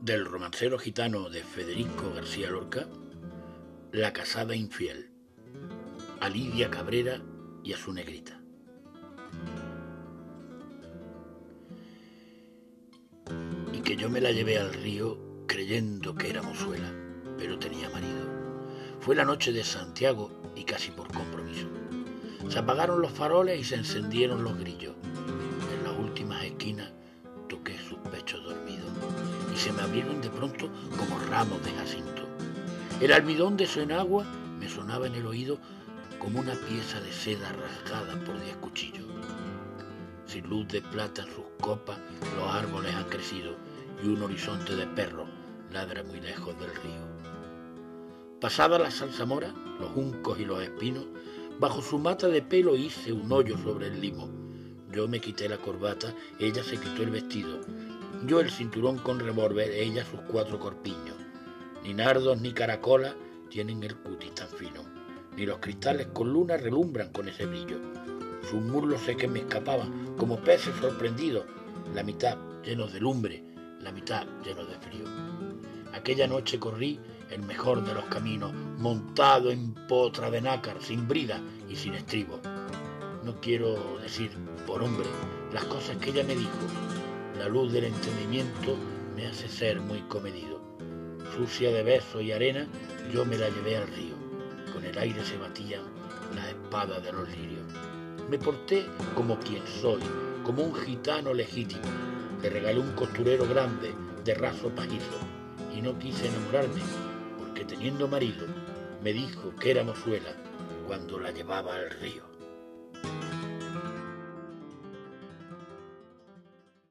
del romancero gitano de Federico García Lorca, La casada infiel, a Lidia Cabrera y a su negrita. Y que yo me la llevé al río creyendo que era mozuela, pero tenía marido. Fue la noche de Santiago y casi por compromiso. Se apagaron los faroles y se encendieron los grillos. En las últimas esquinas toqué y se me abrieron de pronto como ramos de jacinto. El almidón de su enagua me sonaba en el oído como una pieza de seda rasgada por diez cuchillos. Sin luz de plata en sus copas, los árboles han crecido y un horizonte de perro ladra muy lejos del río. Pasada la salsamora, los juncos y los espinos, bajo su mata de pelo hice un hoyo sobre el limo. Yo me quité la corbata, ella se quitó el vestido, yo el cinturón con revólver, ella sus cuatro corpiños. Ni nardos ni caracolas tienen el cutis tan fino, ni los cristales con luna relumbran con ese brillo. Sus muslos sé que me escapaban como peces sorprendidos, la mitad llenos de lumbre, la mitad llenos de frío. Aquella noche corrí el mejor de los caminos, montado en potra de nácar, sin brida y sin estribo. No quiero decir por hombre las cosas que ella me dijo, la luz del entendimiento me hace ser muy comedido. Sucia de besos y arena, yo me la llevé al río. Con el aire se batían las espadas de los lirios. Me porté como quien soy, como un gitano legítimo. Le regalé un costurero grande, de raso pajizo, y no quise enamorarme, porque teniendo marido, me dijo que era mozuela cuando la llevaba al río.